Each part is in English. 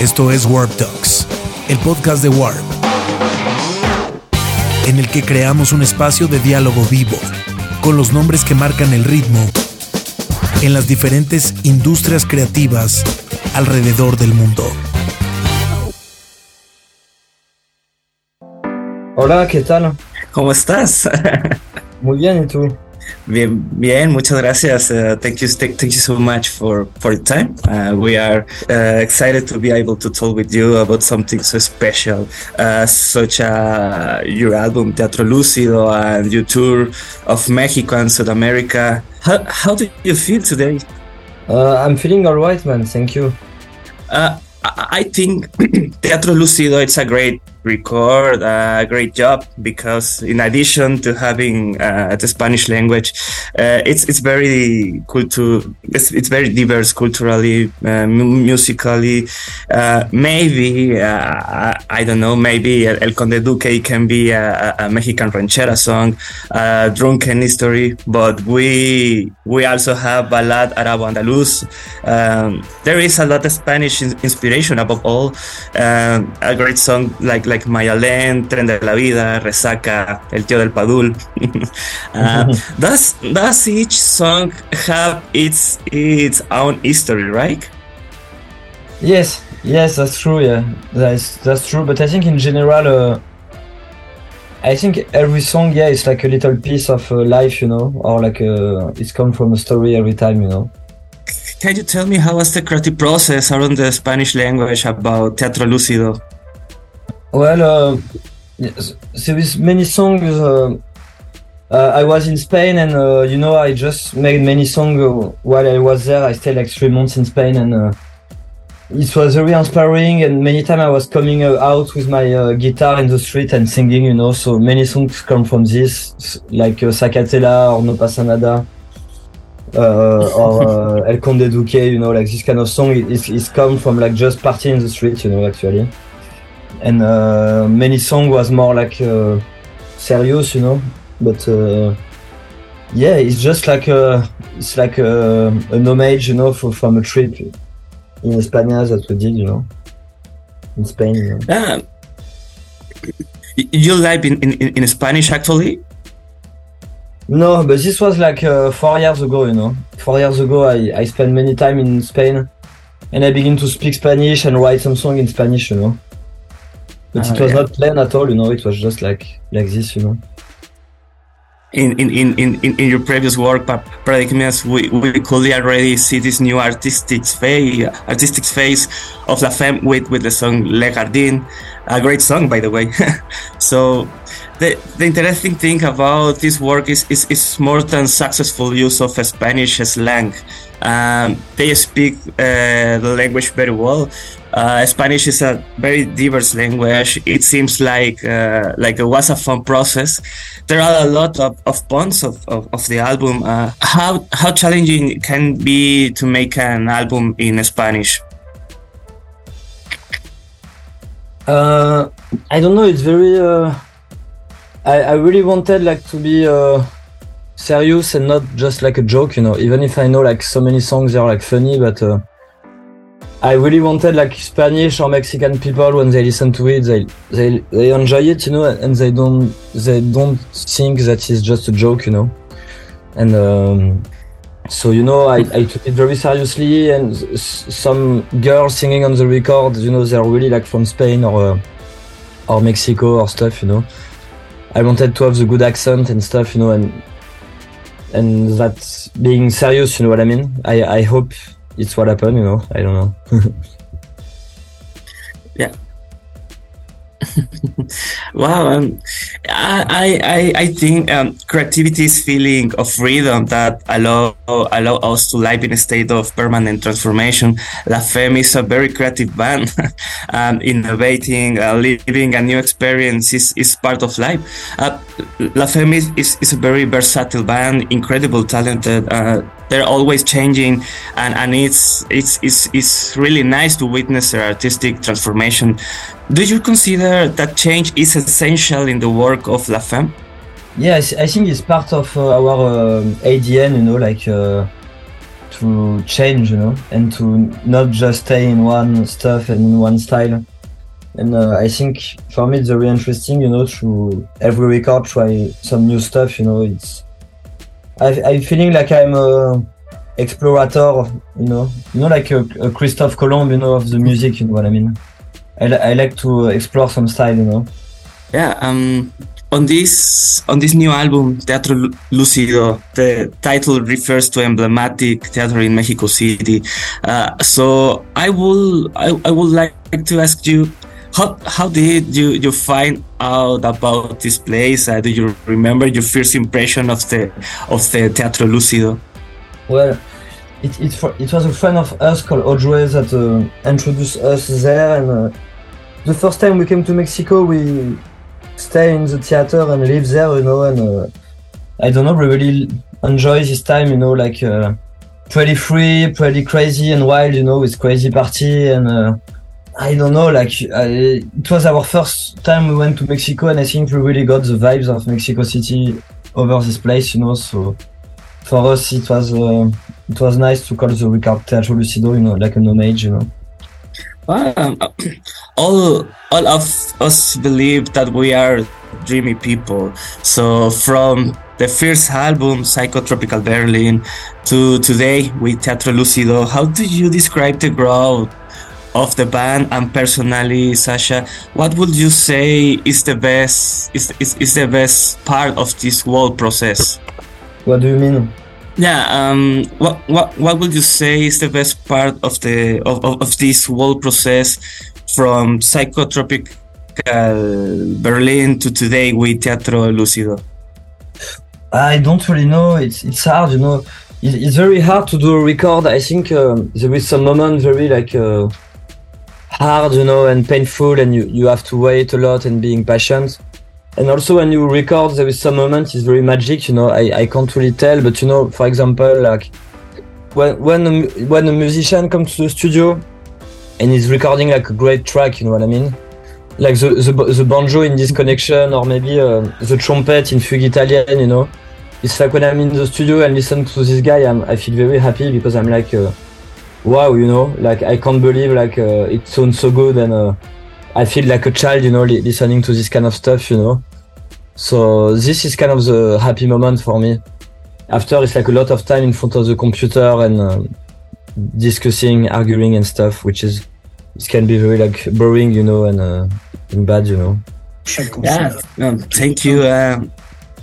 Esto es Warp Talks, el podcast de Warp, en el que creamos un espacio de diálogo vivo con los nombres que marcan el ritmo en las diferentes industrias creativas alrededor del mundo. Hola, ¿qué tal? ¿Cómo estás? Muy bien, ¿y tú? Bien, bien, muchas gracias. Uh, thank you, thank you so much for for your time. Uh, we are uh, excited to be able to talk with you about something so special, uh, such as your album Teatro Lúcido and your tour of Mexico and South America. How how do you feel today? Uh, I'm feeling all right, man. Thank you. Uh, I think Teatro Lúcido it's a great record a great job because in addition to having uh, the Spanish language, uh, it's it's very to it's, it's very diverse culturally, uh, musically. Uh, maybe uh, I don't know. Maybe El Conde Duque can be a, a Mexican ranchera song, a drunken history. But we we also have Balad Arabo Andaluz. Um, there is a lot of Spanish inspiration above all. Um, a great song like like Mayalén, Tren de la Vida, Resaca, El Tío del Padul. uh, does does each song have its its own history, right? Yes, yes, that's true. Yeah, that's that's true. But I think in general, uh, I think every song, yeah, it's like a little piece of uh, life, you know, or like uh, it's come from a story every time, you know. Can you tell me how was the creative process around the Spanish language about Teatro Lúcido? Well, uh, there is many songs. Uh, uh, I was in Spain, and uh, you know, I just made many songs while I was there. I stayed like three months in Spain, and uh, it was very inspiring. And many times I was coming uh, out with my guitar in the street and singing, you know. So many songs come from this, like uh, Sacatela or No Pasa Nada. or El Conde Duque, you know, like this kind of song, it's, it's come from like just partying in the street, you know, actually and uh, many song was more like uh, serious, you know. But uh, yeah, it's just like a, it's like a, an homage, you know, for, from a trip in España that we did, you know, in Spain. You know. Ah, you live in, in, in Spanish actually? No, but this was like uh, four years ago, you know. Four years ago, I, I spent many time in Spain and I began to speak Spanish and write some song in Spanish, you know. But it ah, was yeah. not planned at all, you know. It was just like like this, you know. In in in in, in your previous work, Paradigmas, we, we could already see this new artistic phase, artistic phase of La Femme with with the song Le Jardin, a great song by the way. so the, the interesting thing about this work is, is, is more than successful use of Spanish slang. Um, they speak uh, the language very well. Uh, Spanish is a very diverse language. It seems like uh, like it was a fun process. There are a lot of, of puns of, of, of the album. Uh, how how challenging can be to make an album in Spanish? Uh, I don't know. It's very. Uh, I I really wanted like to be uh, serious and not just like a joke. You know, even if I know like so many songs are like funny, but I really wanted like Spanish or Mexican people when they listen to it, they they they enjoy it, you know, and they don't they don't think that it's just a joke, you know. And um, so you know, I, I took it very seriously, and some girls singing on the record, you know, they're really like from Spain or uh, or Mexico or stuff, you know. I wanted to have the good accent and stuff, you know, and and that being serious, you know what I mean. I I hope it's what happened, you know. I don't know. yeah. wow, um, I, I I think um, creativity is feeling of freedom that allow allow us to live in a state of permanent transformation. La Femme is a very creative band. um, innovating, uh, living a new experience is, is part of life. Uh, La Femme is, is, is, a very versatile band, incredible talented. Uh, they're always changing and, and it's, it's, it's, it's really nice to witness their artistic transformation. Do you consider that change is essential in the work of La Femme? Yes, I think it's part of uh, our uh, ADN, you know, like uh, to change, you know, and to not just stay in one stuff and in one style. And uh, I think for me it's very interesting, you know, to every record try some new stuff. You know, it's I, I'm feeling like I'm a explorator, you know, you know, like a, a Christophe Colomb, you know, of the music. You know what I mean? I, I like to explore some style, you know. Yeah. Um. On this on this new album, Teatro Lúcido, the title refers to emblematic theater in Mexico City. Uh, so I will I, I would like to ask you how how did you you find out about this place? Uh, do you remember your first impression of the of the Teatro Lúcido? Well, it it, it was a friend of us called Audrey that uh, introduced us there, and uh, the first time we came to Mexico, we stay in the theater and live there, you know, and uh, I don't know, we really enjoy this time, you know, like uh, pretty free, pretty crazy and wild, you know, with crazy party and uh, I don't know, like it was our first time we went to Mexico, and I think we really got the vibes of Mexico City over this place, you know. So for us, it was uh, it was nice to call the record Teatro Lúcido, you know, like an homage, you know. Um, all all of us believe that we are dreamy people. So from the first album, Psychotropical Berlin, to today with Teatro Lúcido, how do you describe the growth of the band and personally, Sacha, what would you say is the best is, is, is the best part of this whole process? What do you mean? Yeah, um, what what what would you say is the best part of the of, of, of this whole process from psychotropical Berlin to today with Teatro Lúcido? I don't really know. It's it's hard, you know. It's, very hard to do a record. I think uh, there is some moment very like uh, hard, you know, and painful, and you you have to wait a lot and being patient. And also when you record there is some moment it's very magic you know I, I can't really tell but you know for example like when when a, when a musician comes to the studio and he's recording like a great track you know what I mean? Like the the, the banjo in Disconnection or maybe uh, the trumpet in Fugue Italian, you know? It's like when I'm in the studio and listen to this guy I'm, I feel very happy because I'm like uh, wow you know like I can't believe like uh, it sounds so good and uh, I feel like a child, you know, listening to this kind of stuff, you know. So this is kind of the happy moment for me. After it's like a lot of time in front of the computer and uh, discussing, arguing and stuff, which is it can be very like boring, you know, and, uh, and bad, you know. Yeah, um, thank you. Um,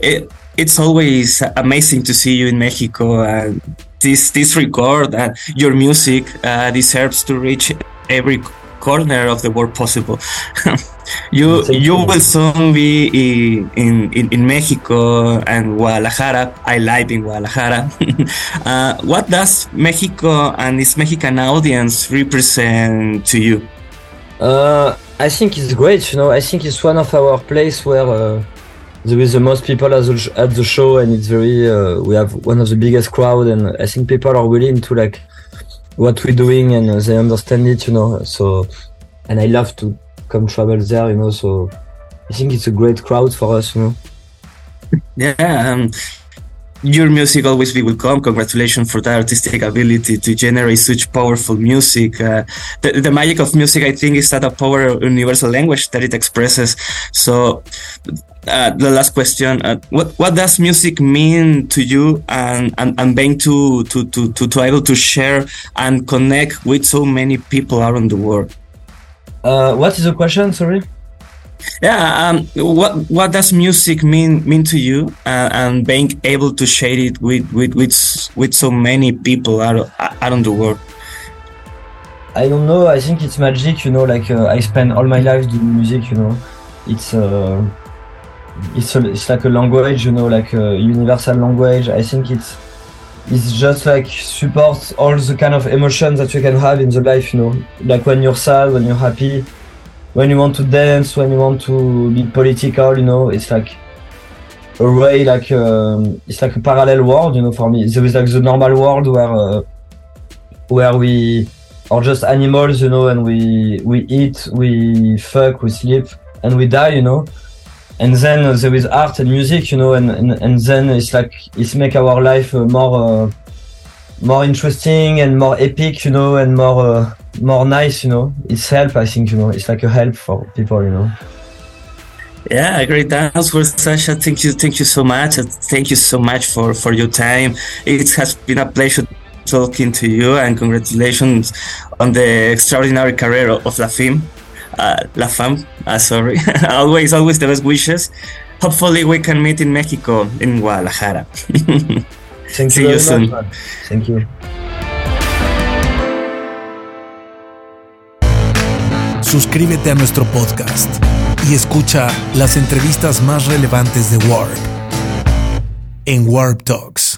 it, it's always amazing to see you in Mexico. And this this record and your music uh, deserves to reach every corner of the world possible. you you will soon be in, in, in Mexico and Guadalajara. I live in Guadalajara. uh, what does Mexico and its Mexican audience represent to you? Uh, I think it's great. You know, I think it's one of our place where uh, there is the most people at the, at the show, and it's very. Uh, we have one of the biggest crowd, and I think people are willing to like what we're doing and they understand it, you know. So, and I love to come travel there, you know. So, I think it's a great crowd for us, you know. Yeah, um, your music always be welcome. Congratulations for the artistic ability to generate such powerful music. Uh, the, the magic of music, I think, is that a power universal language that it expresses. So, uh, the last question: uh, What what does music mean to you, and and, and being to, to to to to able to share and connect with so many people around the world? Uh, what is the question? Sorry. Yeah, um, what what does music mean mean to you, uh, and being able to share it with with with, with so many people out around the world? I don't know. I think it's magic. You know, like uh, I spend all my life doing music. You know, it's uh, it's a, it's like a language. You know, like a universal language. I think it's it's just like supports all the kind of emotions that you can have in the life. You know, like when you're sad, when you're happy when you want to dance, when you want to be political, you know, it's like a way like um, it's like a parallel world, you know. For me, there is like the normal world where uh, where we are just animals, you know, and we we eat, we fuck, we sleep, and we die, you know. And then uh, there is art and music, you know, and, and, and then it's like it's make our life uh, more uh, more interesting and more epic, you know, and more uh, more nice, you know. It's help, I think, you know. It's like a help for people, you know. Yeah, great answer, Sacha. Thank you, thank you so much. Thank you so much for for your time. It has been a pleasure talking to you, and congratulations on the extraordinary career of La Femme. La Femme, uh, sorry. always, always the best wishes. Hopefully, we can meet in Mexico, in Guadalajara. Thank See you, you very soon. much, man. Thank you. Suscríbete a nuestro podcast y escucha las entrevistas más relevantes de Warp en Warp Talks.